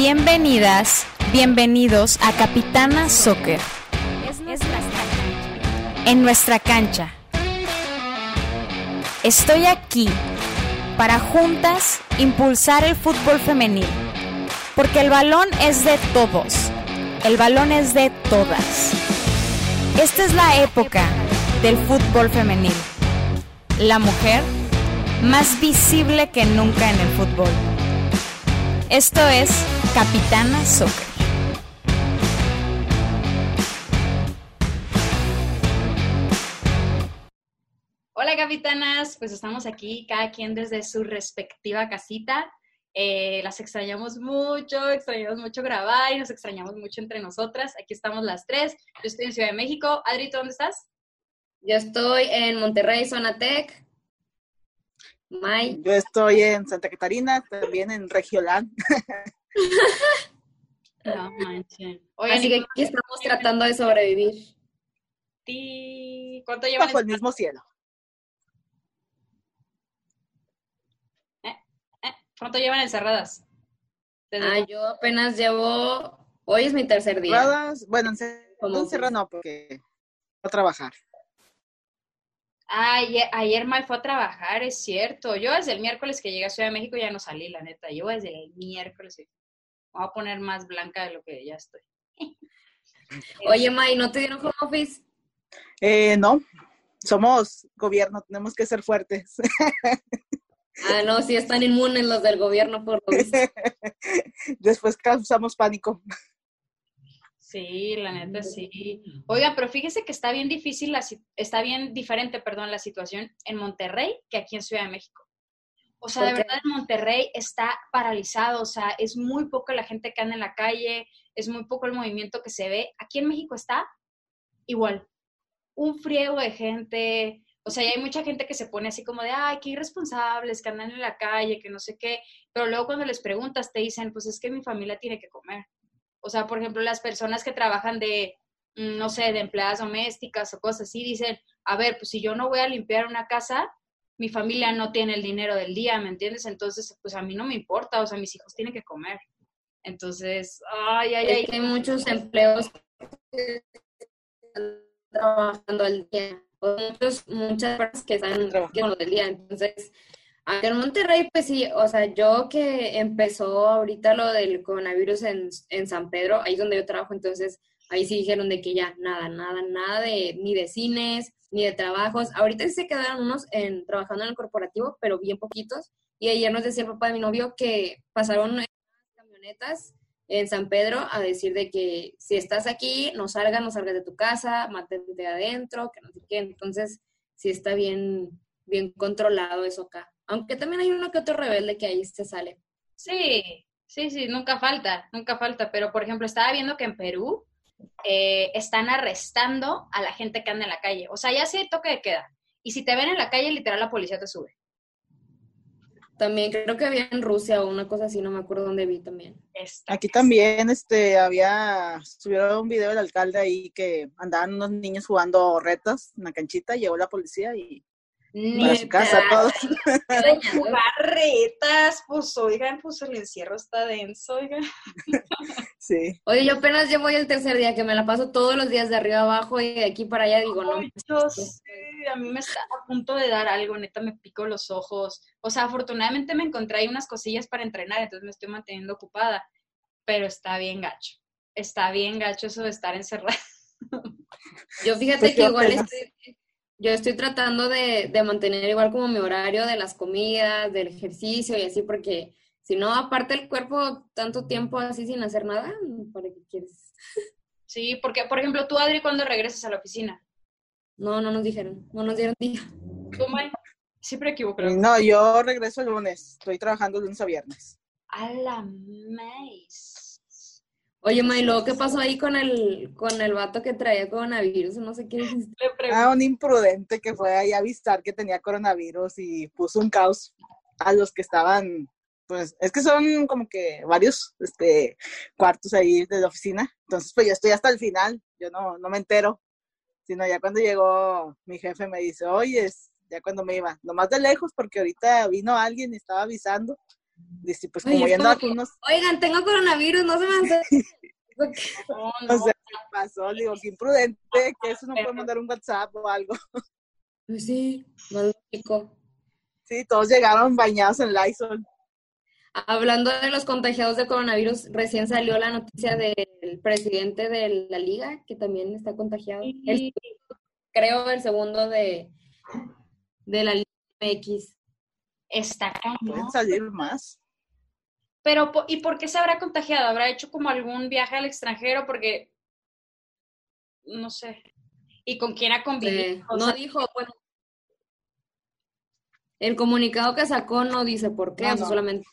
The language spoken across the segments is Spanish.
Bienvenidas, bienvenidos a Capitana Soccer. En nuestra cancha. Estoy aquí para juntas impulsar el fútbol femenil. Porque el balón es de todos. El balón es de todas. Esta es la época del fútbol femenil. La mujer más visible que nunca en el fútbol. Esto es Capitana Soccer. Hola capitanas, pues estamos aquí, cada quien desde su respectiva casita. Eh, las extrañamos mucho, extrañamos mucho grabar y nos extrañamos mucho entre nosotras. Aquí estamos las tres. Yo estoy en Ciudad de México. Adri, ¿tú dónde estás? Yo estoy en Monterrey, Zona Tech. May. Yo estoy en Santa Catarina, también en Regioland. no manches. Así que aquí estamos tratando de sobrevivir. ¿Cuánto llevan? Bajo el mismo cielo. ¿Eh? ¿Eh? ¿Cuánto llevan encerradas? Ah, yo apenas llevo. Hoy es mi tercer día. Encerradas, bueno, encerradas no, porque a trabajar. Ah, ayer, mal fue a trabajar, es cierto. Yo desde el miércoles que llegué a Ciudad de México ya no salí, la neta. Yo desde el miércoles me voy a poner más blanca de lo que ya estoy. Oye, May, ¿no te dieron home office? Eh, no, somos gobierno, tenemos que ser fuertes. Ah, no, sí están inmunes los del gobierno por lo visto. Después causamos pánico. Sí, la neta sí. Oiga, pero fíjese que está bien difícil, la, está bien diferente, perdón, la situación en Monterrey que aquí en Ciudad de México. O sea, de verdad en Monterrey está paralizado, o sea, es muy poco la gente que anda en la calle, es muy poco el movimiento que se ve. Aquí en México está igual, un friego de gente, o sea, hay mucha gente que se pone así como de, ay, qué irresponsables, que andan en la calle, que no sé qué, pero luego cuando les preguntas te dicen, pues es que mi familia tiene que comer. O sea, por ejemplo, las personas que trabajan de, mm, no sé, de empleadas domésticas o cosas así, dicen, a ver, pues si yo no voy a limpiar una casa, mi familia no tiene el dinero del día, ¿me entiendes? Entonces, pues a mí no me importa, o sea, mis hijos tienen que comer. Entonces, ay, ay, ay. Hay muchos empleos que están trabajando al día, o muchos, muchas personas que están trabajando del día, entonces Acá en Monterrey, pues sí, o sea, yo que empezó ahorita lo del coronavirus en, en San Pedro, ahí es donde yo trabajo, entonces ahí sí dijeron de que ya nada, nada, nada de ni de cines, ni de trabajos. Ahorita sí se quedaron unos en, trabajando en el corporativo, pero bien poquitos. Y ayer nos decía el papá de mi novio que pasaron camionetas en San Pedro a decir de que si estás aquí, no salgas, no salgas de tu casa, mantente adentro, que no sé qué. Entonces, sí está bien, bien controlado eso acá. Aunque también hay uno que otro rebelde que ahí se sale. Sí, sí, sí, nunca falta, nunca falta. Pero, por ejemplo, estaba viendo que en Perú eh, están arrestando a la gente que anda en la calle. O sea, ya sí toque de queda. Y si te ven en la calle, literal, la policía te sube. También creo que había en Rusia o una cosa así, no me acuerdo dónde vi también. Aquí también este había subieron un video del alcalde ahí que andaban unos niños jugando retas en la canchita, llegó la policía y para su casa todos. Barretas, pues oigan, pues el encierro está denso, oigan. Sí. Oye, yo apenas llevo el tercer día, que me la paso todos los días de arriba abajo y de aquí para allá, digo, no. a mí me está a punto de dar algo, neta, me pico los ojos. O sea, afortunadamente me encontré ahí unas cosillas para entrenar, entonces me estoy manteniendo ocupada, pero está bien gacho. Está bien gacho eso de estar encerrado. Yo fíjate pues que igual estoy, yo estoy tratando de, mantener igual como mi horario de las comidas, del ejercicio y así, porque si no, aparte el cuerpo tanto tiempo así sin hacer nada, ¿para qué quieres? Sí, porque, por ejemplo, tú, Adri, ¿cuándo regresas a la oficina? No, no nos dijeron, no nos dieron día. ¿Tú, May? Siempre equivoco. No, yo regreso el lunes, estoy trabajando lunes a viernes. A la maíz. Oye, Mailo, ¿qué pasó ahí con el, con el vato que traía coronavirus? No sé qué dijiste. Ah, un imprudente que fue ahí a avisar que tenía coronavirus y puso un caos a los que estaban, pues, es que son como que varios este, cuartos ahí de la oficina. Entonces, pues yo estoy hasta el final, yo no, no me entero. Sino ya cuando llegó mi jefe me dice, oye, ya cuando me iba, nomás de lejos, porque ahorita vino alguien y estaba avisando Dice, pues como es ya como andaba que, con unos Oigan, tengo coronavirus, no se me hace. No, No no. sé qué pasó, digo, qué imprudente, que eso no puede mandar un WhatsApp o algo. Pues sí, más lógico. Sí, todos llegaron bañados en Lysol. Hablando de los contagiados de coronavirus, recién salió la noticia del presidente de la liga, que también está contagiado. El- creo el segundo de, de la Liga MX. Está cañón. Pueden salir más. Pero, ¿y por qué se habrá contagiado? ¿Habrá hecho como algún viaje al extranjero? Porque, no sé. ¿Y con quién ha convivido? O no sea, dijo, bueno. El comunicado que sacó no dice por qué, No, o sea, no. solamente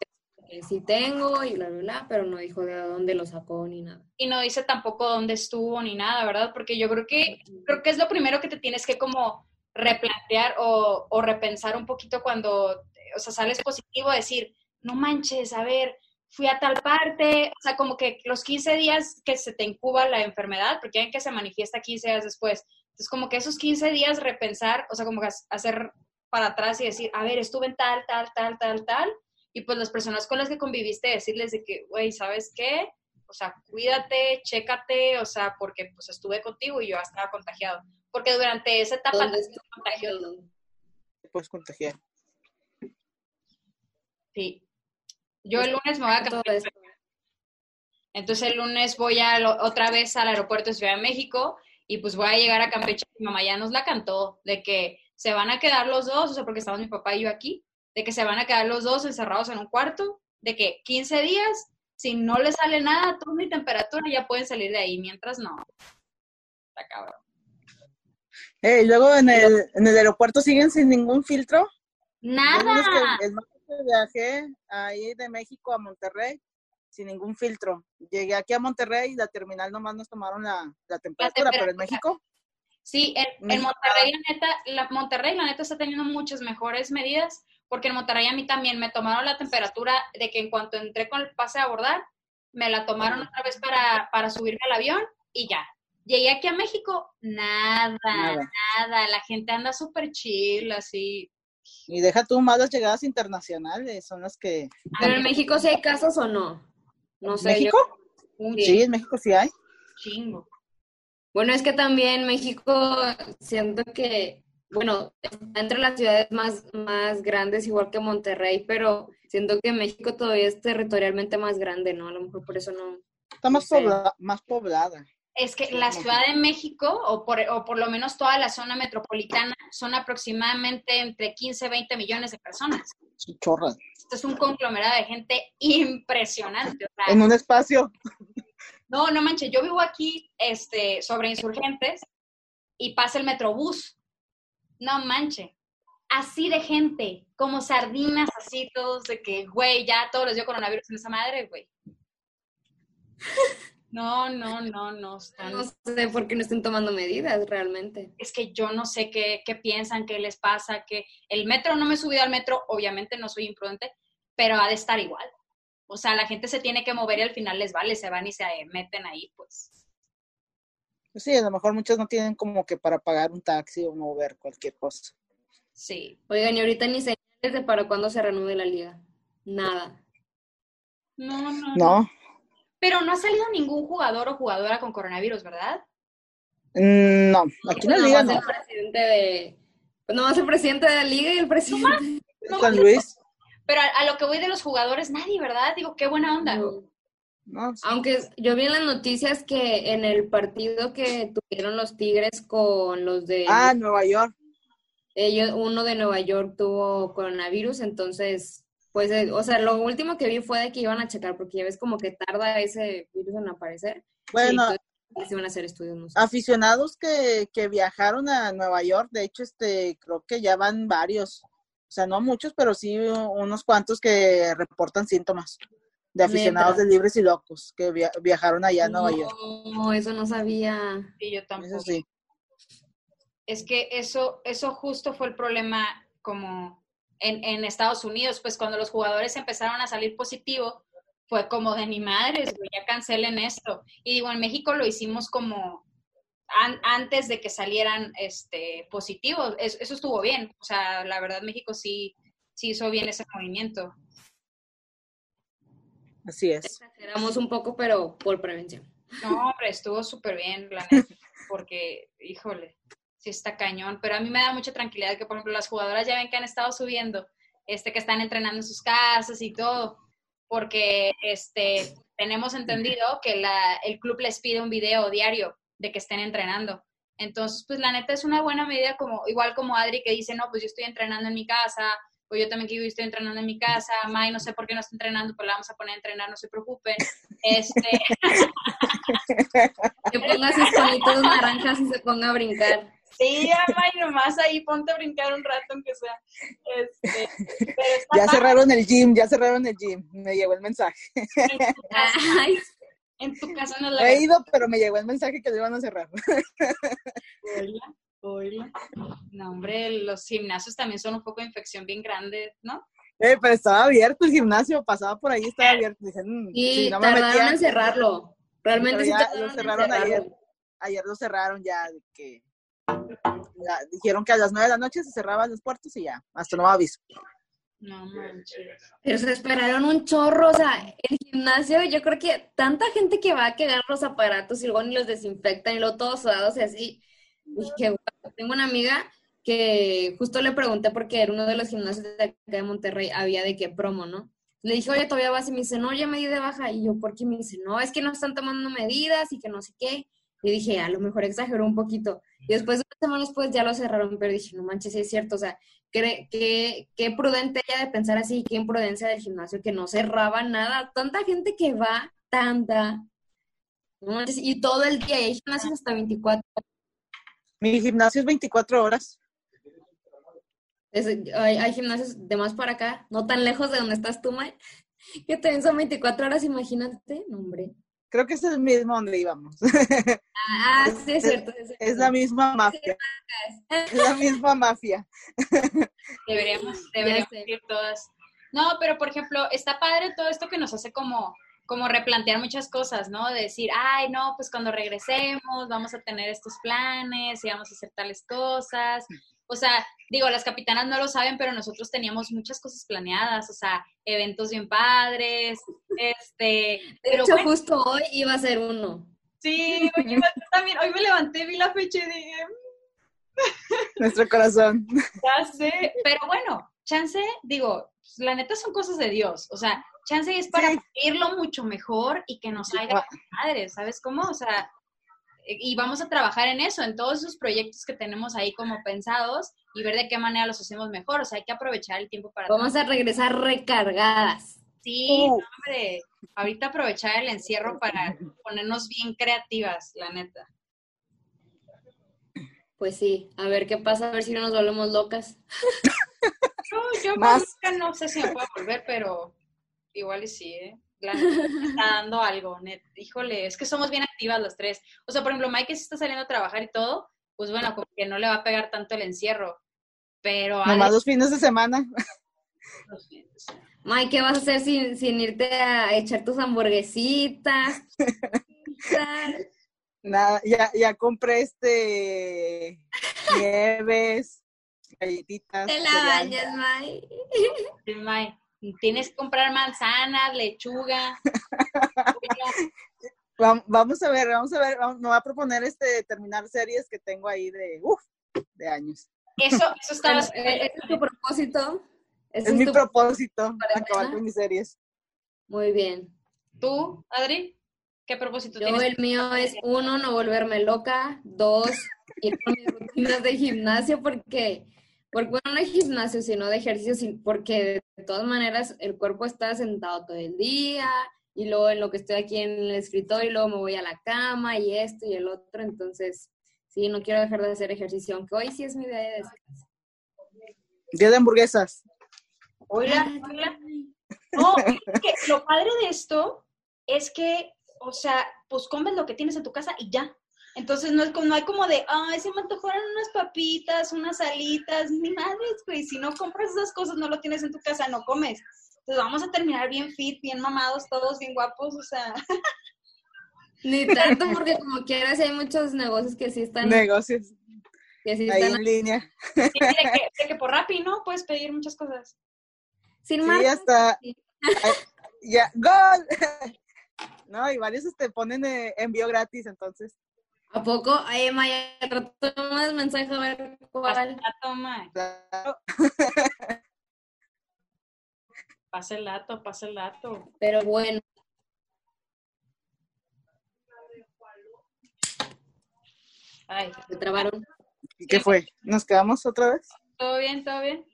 que sí tengo y bla, bla, bla, pero no dijo de dónde lo sacó ni nada. y no dice tampoco dónde estuvo ni nada, ¿verdad? Porque yo creo que, creo que es lo primero que te tienes que como replantear o, o repensar un poquito cuando, o sea, sales positivo, decir, no manches, a ver, fui a tal parte, o sea, como que los 15 días que se te incuba la enfermedad, porque ven que se manifiesta 15 días después, entonces como que esos 15 días repensar, o sea, como que hacer para atrás y decir, a ver, estuve en tal, tal, tal, tal, tal, y pues las personas con las que conviviste decirles de que, güey, ¿sabes qué? O sea, cuídate, chécate, o sea, porque pues estuve contigo y yo estaba contagiado. Porque durante esa etapa ¿Dónde también me contagió. Te puedes contagiar. Sí. Yo el lunes me voy a Todo cambiar. esto. Entonces el lunes voy a lo- otra vez al aeropuerto de Ciudad de México y pues voy a llegar a Campeche. Mi mamá ya nos la cantó de que se van a quedar los dos, o sea, porque estamos mi papá y yo aquí, de que se van a quedar los dos encerrados en un cuarto, de que 15 días, si no les sale nada, tú mi temperatura, ya pueden salir de ahí, mientras no. Está cabrón. Eh, y luego en el, en el aeropuerto siguen sin ningún filtro. Nada. Es que que viajé ahí de México a Monterrey sin ningún filtro. Llegué aquí a Monterrey y la terminal nomás nos tomaron la, la temperatura, pero en. México, Sí, en. Monterrey, la neta, la, Monterrey, la neta, está teniendo muchas mejores medidas, porque en Monterrey a mí también me tomaron la temperatura de que en cuanto entré con el pase a abordar, me la tomaron otra vez para, para subirme al avión y ya. Llegué aquí a México, nada, nada, nada. la gente anda súper chill, así. Y deja tú más las llegadas internacionales, son las que... Pero en México sí hay casos o no. No sé. ¿México? yo- Sí, en México sí hay. chingo. Bueno, es que también México siento que, bueno, está entre las ciudades más, más grandes, igual que Monterrey, pero siento que México todavía es territorialmente más grande, ¿no? A lo mejor por eso no. Está más, pobla- más poblada. Es que la Ciudad de México, o por, o por lo menos toda la zona metropolitana, son aproximadamente entre 15 y 20 millones de personas. Son chorras. Esto es un conglomerado de gente impresionante. En un espacio. no, no manches, yo vivo aquí este, sobre insurgentes y pasa el metrobús. No manche. Así de gente, como sardinas, así todos de que, güey, ya todos les dio coronavirus en esa madre, güey. No, no, no, no. Están, No sé por qué no estén tomando medidas realmente. es que yo no sé qué, qué piensan, qué les pasa, que el metro, no me he subido al metro, obviamente no soy imprudente, pero ha de estar igual. O sea, la gente se tiene que mover y al final les vale, se van y se meten ahí, pues. Pues sí, a lo mejor muchos no tienen como que para pagar un taxi o mover cualquier cosa. Sí. Oigan, y ahorita ni señales de para cuándo se reanude la liga. Nada. No, no, No, Pero no ha salido ningún jugador o jugadora con coronavirus, ¿verdad? Mm, no, aquí no liga, no. ser presidente de. Pues no va a ser presidente de la liga y el presidente. No, San Luis, Pero a, a lo que voy de los jugadores, nadie, ¿verdad? Digo, qué buena onda. No. no, sí. Aunque yo vi en las noticias que en el partido que tuvieron los Tigres con los de Ah, Nueva York. ellos, uno de Nueva York tuvo coronavirus, entonces, pues, eh, o sea, lo último que vi fue de que iban a checar, porque ya ves como que tarda ese virus en aparecer. Bueno, Sí, entonces, se van a hacer estudios, no sé. aficionados que, que viajaron a Nueva York, de hecho, este, creo que ya van varios, o sea, no muchos, pero sí unos cuantos que reportan síntomas de aficionados Neta. de libres y locos que via- viajaron allá a Nueva York. No, eso no sabía. Y yo tampoco. Eso sí. Es que eso, eso justo fue el problema como en, en Estados Unidos, pues cuando los jugadores empezaron a salir positivo, fue como de ni madres, ya cancelen esto. Y digo, en México lo hicimos como an- antes de que salieran este positivos. Es- eso estuvo bien. O sea, la verdad México sí, sí hizo bien ese movimiento. Así es. Exageramos un poco, pero por prevención. No, hombre, estuvo súper bien, la neta, porque, híjole, sí está cañón, pero a mí me da mucha tranquilidad que, por ejemplo, las jugadoras ya ven que han estado subiendo, este, que están entrenando en sus casas y todo, porque, este, tenemos entendido que la, el club les pide un video diario de que estén entrenando. Entonces, pues la neta es una buena medida, como, igual como Adri que dice, no, pues yo estoy entrenando en mi casa, o yo también que estoy entrenando en mi casa, May no sé por qué no está entrenando, pues la vamos a poner a entrenar, no se preocupen. Este, Que ponga sus palitos naranjas y se ponga a brincar. Sí, ya, May, nomás ahí ponte a brincar un rato, aunque sea. Este, pero Ya cerraron el gym, ya cerraron el gym. Me llegó el mensaje. en tu casa, Ay, en tu casa no la he ido, pero me llegó el mensaje que lo iban a cerrar. Oila, oila. No, hombre, los gimnasios también son un poco de infección bien grande, ¿no? Eh, pero estaba abierto el gimnasio, pasaba por ahí, estaba abierto. Dije, mm, y si no me tardaron metía, en cerrarlo. Realmente sí tardaron lo en cerraron ayer. ayer lo cerraron ya, de que la- dijeron que a las nueve de la noche se cerraban los puertos y ya, hasta nuevo aviso. No manches. Pero se esperaron un chorro, o sea, el gimnasio, yo creo que tanta gente que va a quedar los aparatos y luego ni los desinfectan y luego todos sudados y así. Dije, "Guau". tengo una amiga que justo le pregunté porque era uno de los gimnasios de acá de Monterrey, había de qué promo, ¿no? Le dije, oye, todavía vas y me dice, no, ya me di de baja. Y yo, ¿por qué? Me dice, no, es que no están tomando medidas y que no sé qué. Y dije, a lo mejor exageró un poquito. Y después, unas semanas después, ya lo cerraron, pero dije, no manches, sí es cierto, o sea, qué, qué, qué prudente ella de pensar así, qué imprudencia del gimnasio, que no cerraba nada. Tanta gente que va, tanta. No manches, y todo el día, y hay gimnasios hasta 24 Mi gimnasio es 24 horas. Es- hay, hay gimnasios de más para acá, no tan lejos de donde estás tú, May, que también son 24 horas, imagínate, no, hombre. Creo que es el mismo donde íbamos. Ah, sí, es cierto. Es, cierto. Es la misma mafia. Es la misma mafia. Deberíamos, deberíamos ir todas. No, pero por ejemplo, está padre todo esto que nos hace como, como replantear muchas cosas, ¿no? De decir, ay, no, pues cuando regresemos vamos a tener estos planes y vamos a hacer tales cosas. O sea, digo, las capitanas no lo saben, pero nosotros teníamos muchas cosas planeadas, o sea, eventos bien padres, este, De pero hecho, bueno, justo hoy iba a ser uno. sí, yo también, hoy me levanté, vi la fecha y dije, Nuestro corazón. Ya sé, pero bueno, chance, digo, pues, la neta son cosas de Dios, o sea, chance es para Sí. irlo mucho mejor y que nos salga madre, ¿sabes cómo? O sea, y vamos a trabajar en eso, en todos esos proyectos que tenemos ahí como pensados y ver de qué manera los hacemos mejor, o sea, hay que aprovechar el tiempo para... Vamos a regresar recargadas. Sí, Uh. hombre, ahorita aprovechar el encierro para ponernos bien creativas, la neta. Pues sí, a ver qué pasa, a ver si no nos volvemos locas. Yo, yo Más. nunca no sé si me puedo volver, pero igual y sí, ¿eh? La está dando algo, net. Híjole, es que somos bien activas las tres. O sea, por ejemplo, Mike sí está saliendo a trabajar y todo, pues bueno, como que no le va a pegar tanto el encierro. Pero Nomás Alex, los fines de semana. los fines. May, ¿qué vas a hacer sin, sin irte a echar tus hamburguesitas? Nada, ya, ya compré este nieves, galletitas. Te la bañas. Sí, Mike, tienes que comprar manzanas, lechuga. Vamos a ver, vamos a ver, vamos- me va a proponer este terminar series que tengo ahí de uf, de años. Eso, eso ese es tu propósito. Ese Es mi tu- propósito, ¿Para acabar con mis series. Muy bien. ¿Tú, Adri? ¿Qué propósito Yo tienes? el mío es uno, no volverme loca, dos, ir con mis rutinas de gimnasio porque, porque bueno, no de gimnasio, sino de ejercicio, porque de todas maneras el cuerpo está sentado todo el día y luego en lo que estoy aquí en el escritorio y luego me voy a la cama y esto y el otro, entonces sí, no quiero dejar de hacer ejercicio, aunque hoy sí es mi día de descanso. Día de hamburguesas. Oiga, oiga. No, fíjate que lo padre de esto es que, o sea, pues comes lo que tienes en tu casa y ya. Entonces no, es como, no hay como de, ay, se me antojaron unas papitas, unas alitas, ni madres, güey. Si no compras esas cosas, no lo tienes en tu casa, no comes. Entonces vamos a terminar bien fit, bien mamados, todos bien guapos, o sea. Ni tanto porque como quieras hay muchos negocios que sí están, Negocios que sí ahí están en línea. sí, de, que, de que por Rappi, ¿no? Puedes pedir muchas cosas. sin Sí, marca. hasta Sí. ya, ¡gol! no, y varios te este, ponen eh, envío gratis, entonces. ¿A poco? Ay, Maya, toma el mensaje a ver cuál. La toma. Claro. Pasa el dato, pasa el dato. Pero bueno. Ay, Se trabaron. ¿Y qué fue? ¿Nos quedamos otra vez? ¿todo bien, todo bien?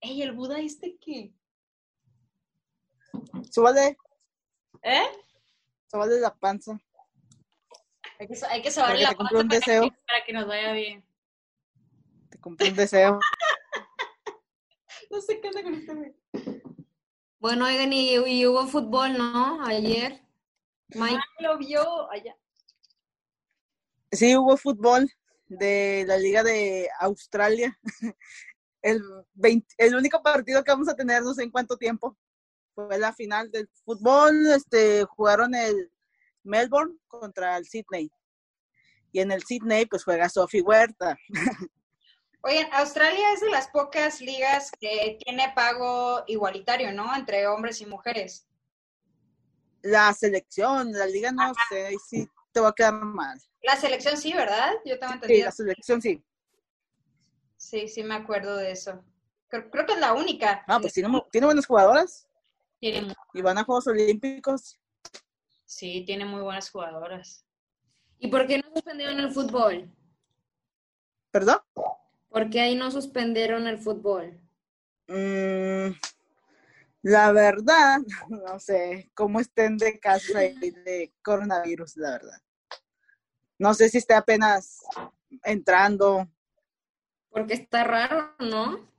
Ey, ¿el Buda este qué? Súbale, ¿Eh? súbale la panza. Hay que, hay que saber Porque la te compré un para deseo. que- para que nos vaya bien. Te compré un deseo. No sé qué onda con este. Bueno, oigan, y, y hubo fútbol, ¿no? Ayer. Mike. Ah, lo vio allá. Sí, hubo fútbol de la Liga de Australia. El, 20 el único partido que vamos a tener no sé en cuánto tiempo. Fue la final del fútbol. Este, jugaron el Melbourne contra el Sydney. Y en el Sydney, pues juega Sophie Huerta. Oigan, Australia es de las pocas ligas que tiene pago igualitario, ¿no? Entre hombres y mujeres. La selección, la liga no sé, sí te va a quedar mal. La selección sí, ¿verdad? Yo tengo Sí, entendido. la selección sí. Sí, sí me acuerdo de eso. Creo, creo que es la única. Ah, pues tiene, tiene buenas jugadoras Tiene y van a Juegos Olímpicos. Sí, tiene muy buenas jugadoras. ¿Y por qué no suspendieron el fútbol? ¿Perdón? ¿Por qué ahí no suspendieron el fútbol? Mm, la verdad, no sé cómo estén de casos de coronavirus, la verdad. No sé si esté apenas entrando. Porque está raro, ¿no?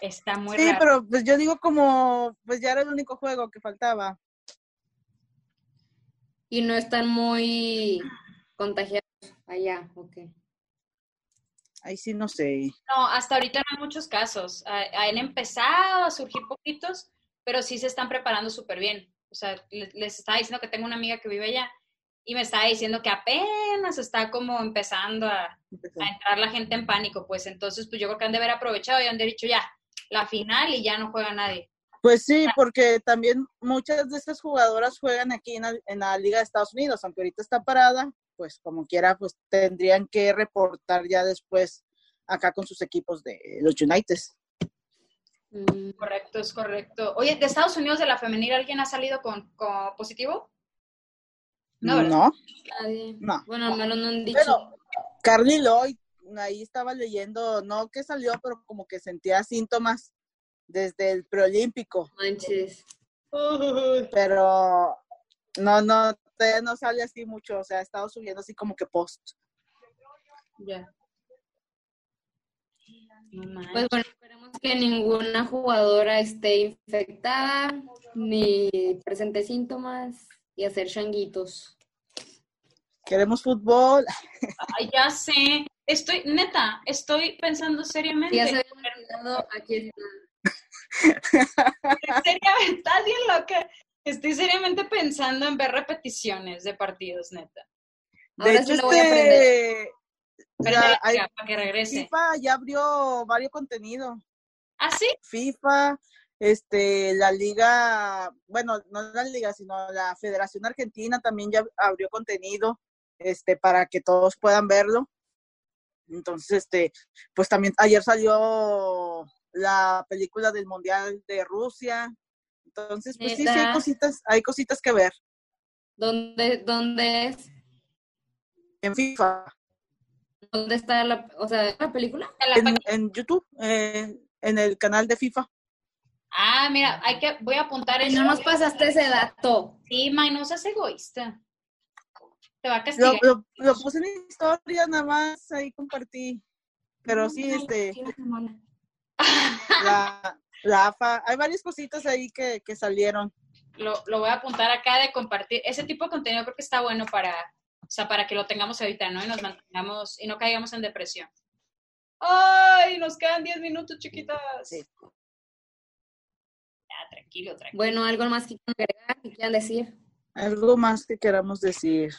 Está muy Sí, raro. pero pues yo digo como, pues ya era el único juego que faltaba. Y no están muy contagiados allá, ok. Ahí sí no sé. No, hasta ahorita no hay muchos casos. Ah, Han empezado a surgir poquitos, pero sí se están preparando súper bien. O sea, le- les estaba diciendo que tengo una amiga que vive allá y me estaba diciendo que apenas está como empezando a, a entrar la gente en pánico. Pues entonces, pues yo creo que han de haber aprovechado y han de haber dicho ya, la final y ya no juega nadie. Pues sí, porque también muchas de estas jugadoras juegan aquí en la, en la Liga de Estados Unidos, aunque ahorita está parada, pues como quiera, pues tendrían que reportar ya después acá con sus equipos de los United. Mm, Correcto, es correcto. Oye, ¿de Estados Unidos de la femenil alguien ha salido con, con positivo? No, ¿verdad? No, nadie. no. Bueno, menos no han dicho. Bueno, Carly Lloyd, ahí estaba leyendo, no que salió, pero como que sentía síntomas desde el preolímpico, Manches. pero no, no, todavía no sale así mucho, o sea, ha estado subiendo así como que post. Ya. No. Pues bueno, esperemos que ninguna jugadora esté infectada ni presente síntomas y hacer changuitos. Queremos fútbol. Ay, ya sé. Estoy, neta, estoy pensando seriamente. Ya se habían olvidado, aquí está. Estás bien loca. Estoy seriamente pensando en ver repeticiones de partidos, neta. De Ahora hecho, sí lo voy a aprender. este, Pero hay- para que regrese. FIFA ya abrió varios contenidos. ¿Ah, sí? FIFA, este, la liga, bueno, no la liga, sino la Federación Argentina también ya abrió contenido, este, para que todos puedan verlo. Entonces, este, pues también ayer salió la película del Mundial de Rusia. Entonces, pues sí, sí hay cositas, hay cositas que ver ¿Dónde, dónde es? en FIFA, ¿Dónde está la, o sea, la película? En la en, página- en YouTube, eh, en el canal de FIFA. Ah, mira, hay que, voy a apuntar eso. no nos pasaste ese dato. Sí, May, no seas egoísta. Te va a Lo, castigar. lo, lo puse en historia, nada más, ahí compartí. Pero sí, este, la, la AFA, hay varias cositas ahí que, que salieron. Lo, lo voy a apuntar acá de compartir. Ese tipo de contenido creo que está bueno para, o sea, para que lo tengamos ahorita, ¿no? Y nos mantengamos y no caigamos en depresión. ¡Ay! Nos quedan 10 minutos, chiquitas. Sí. Ya, tranquilo, tranquilo. Bueno, algo más que quieran agregar, que quieran decir. Algo más que queramos decir.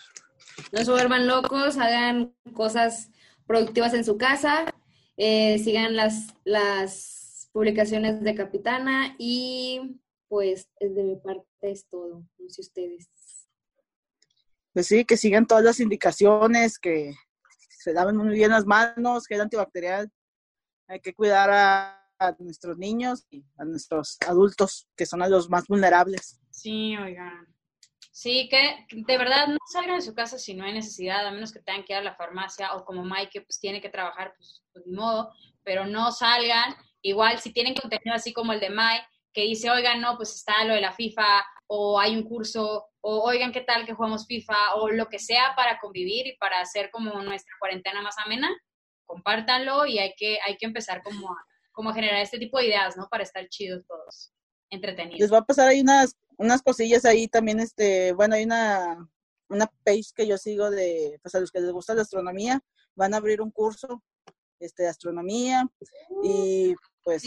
No se vuelvan locos, hagan cosas productivas en su casa, eh, sigan las, las publicaciones de Capitana y pues de mi parte es todo. No sé ustedes. Pues sí, que sigan todas las indicaciones, que se laven muy bien las manos, que el antibacterial. Hay que cuidar a, nuestros niños y a nuestros adultos, que son a los más vulnerables. Sí, oigan. Sí, que de verdad no salgan de su casa si no hay necesidad, a menos que tengan que ir a la farmacia o como Mike, que pues tiene que trabajar, pues, pues ni modo, pero no salgan. Igual si tienen contenido así como el de Mike, que dice, oigan, no, pues está lo de la FIFA, o hay un curso, o oigan, ¿qué tal que jugamos FIFA? O lo que sea para convivir y para hacer como nuestra cuarentena más amena, compártanlo y hay que, hay que empezar como a, como a generar este tipo de ideas, ¿no? Para estar chidos todos, entretenidos. Les va a pasar ahí unas, unas cosillas ahí también, este, bueno, hay una, una page que yo sigo de, pues a los que les gusta la astronomía, van a abrir un curso este, de astronomía y pues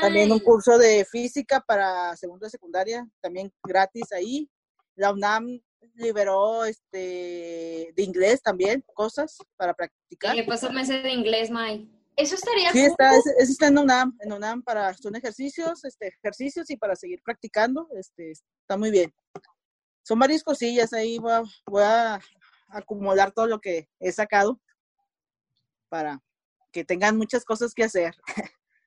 también un curso de física para segundo de secundaria, también gratis ahí. La UNAM liberó este de inglés también, cosas para practicar. ¿Qué pasó meses de inglés, May? Eso estaría Sí, está, eso está en UNAM, en UNAM para, son ejercicios, este, ejercicios y para seguir practicando, este, está muy bien. Son varias cosillas ahí, voy a, voy a acumular todo lo que he sacado para que tengan muchas cosas que hacer.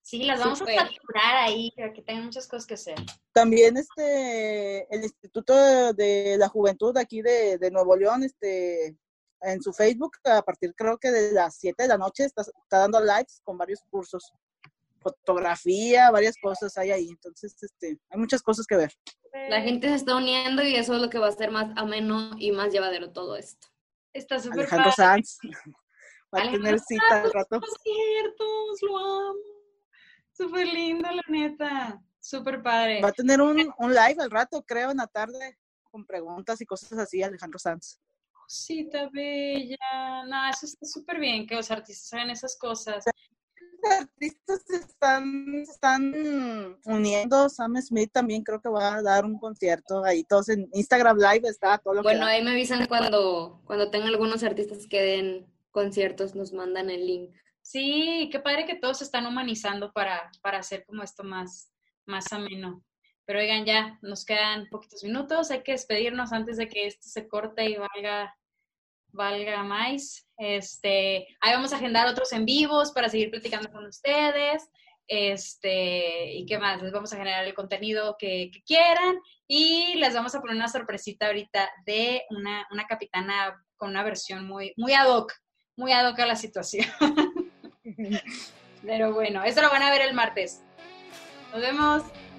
Sí, las vamos a capturar ahí, para que tengan muchas cosas que hacer. También este, el Instituto de la Juventud aquí de, de Nuevo León, este, en su Facebook, a partir creo que de las 7 de la noche, está, está dando likes con varios cursos. Fotografía, varias cosas hay ahí. Entonces, este, hay muchas cosas que ver. La gente se está uniendo y eso es lo que va a hacer más ameno y más llevadero todo esto. Está súper Alejandro Sanz va a tener cita al rato. ciertos, lo amo. Súper lindo, la neta. Súper padre. Va a tener un, un live al rato, creo, en la tarde, con preguntas y cosas así, Alejandro Sanz. Cosita bella. No, eso está súper bien que los artistas hagan esas cosas. Los artistas se están, uniendo. Sam Smith también creo que va a dar un concierto ahí. Todos en Instagram Live está todo lo Bueno, que ahí me avisan cuando, cuando tengan algunos artistas que den conciertos, nos mandan el link. Sí, qué padre que todos se están humanizando para, para hacer como esto más, más ameno. Pero oigan, ya nos quedan poquitos minutos, hay que despedirnos antes de que esto se corte y valga, valga más. Este, ahí vamos a agendar otros en vivos para seguir platicando con ustedes. Este, y qué más, les vamos a generar el contenido que, que quieran y les vamos a poner una sorpresita ahorita de una, una capitana con una versión muy, muy ad hoc, muy ad hoc a la situación. Pero bueno, eso lo van a ver el martes. Nos vemos.